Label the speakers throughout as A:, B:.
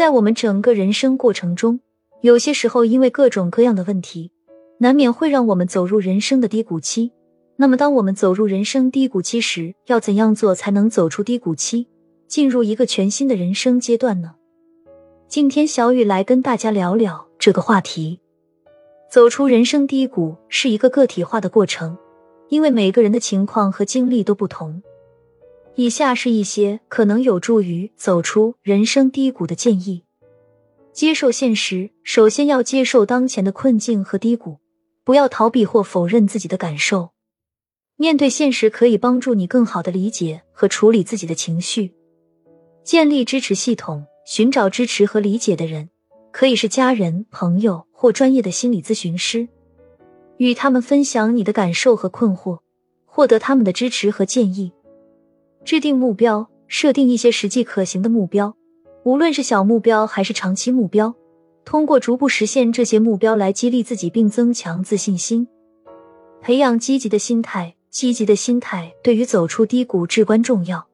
A: 在我们整个人生过程中，有些时候因为各种各样的问题，难免会让我们走入人生的低谷期。那么，当我们走入人生低谷期时，要怎样做才能走出低谷期，进入一个全新的人生阶段呢？今天，小雨来跟大家聊聊这个话题。走出人生低谷是一个个体化的过程，因为每个人的情况和经历都不同。以下是一些可能有助于走出人生低谷的建议：接受现实，首先要接受当前的困境和低谷，不要逃避或否认自己的感受。面对现实可以帮助你更好的理解和处理自己的情绪。建立支持系统，寻找支持和理解的人，可以是家人、朋友或专业的心理咨询师，与他们分享你的感受和困惑，获得他们的支持和建议。制定目标，设定一些实际可行的目标，无论是小目标还是长期目标，通过逐步实现这些目标来激励自己并增强自信心，培养积极的心态。积极的心态对于走出低谷至关重要。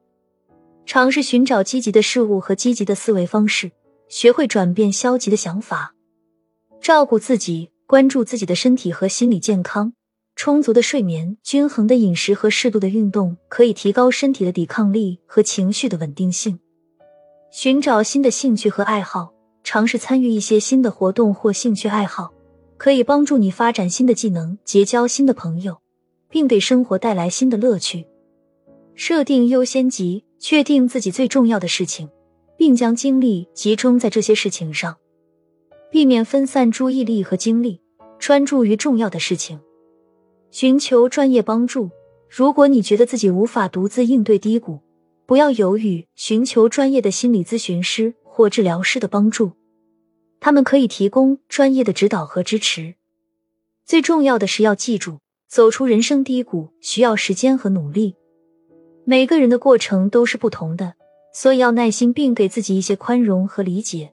A: 尝试寻找积极的事物和积极的思维方式，学会转变消极的想法，照顾自己，关注自己的身体和心理健康。充足的睡眠、均衡的饮食和适度的运动可以提高身体的抵抗力和情绪的稳定性。寻找新的兴趣和爱好，尝试参与一些新的活动或兴趣爱好，可以帮助你发展新的技能，结交新的朋友，并给生活带来新的乐趣。设定优先级，确定自己最重要的事情，并将精力集中在这些事情上，避免分散注意力和精力，专注于重要的事情。寻求专业帮助。如果你觉得自己无法独自应对低谷，不要犹豫，寻求专业的心理咨询师或治疗师的帮助，他们可以提供专业的指导和支持。最重要的是要记住，走出人生低谷需要时间和努力，每个人的过程都是不同的，所以要耐心并给自己一些宽容和理解。